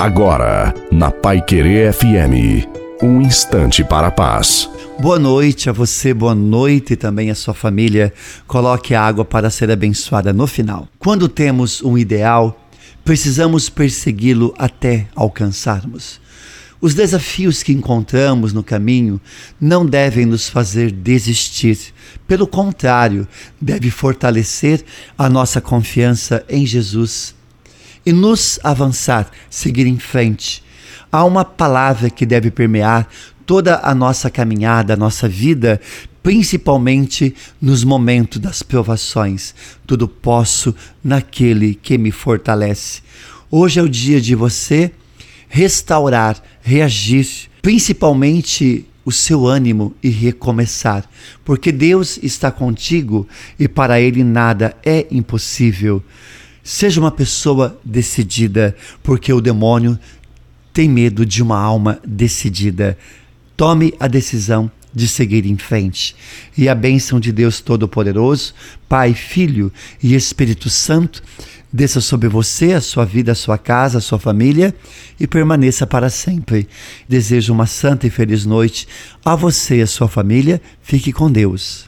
Agora, na Pai Querer FM, um instante para a paz. Boa noite a você, boa noite também à sua família. Coloque a água para ser abençoada no final. Quando temos um ideal, precisamos persegui-lo até alcançarmos. Os desafios que encontramos no caminho não devem nos fazer desistir. Pelo contrário, deve fortalecer a nossa confiança em Jesus e nos avançar, seguir em frente. Há uma palavra que deve permear toda a nossa caminhada, a nossa vida, principalmente nos momentos das provações. Tudo posso naquele que me fortalece. Hoje é o dia de você restaurar, reagir, principalmente o seu ânimo e recomeçar, porque Deus está contigo e para Ele nada é impossível. Seja uma pessoa decidida, porque o demônio tem medo de uma alma decidida. Tome a decisão de seguir em frente. E a bênção de Deus Todo-Poderoso, Pai, Filho e Espírito Santo, desça sobre você, a sua vida, a sua casa, a sua família e permaneça para sempre. Desejo uma santa e feliz noite a você e a sua família. Fique com Deus.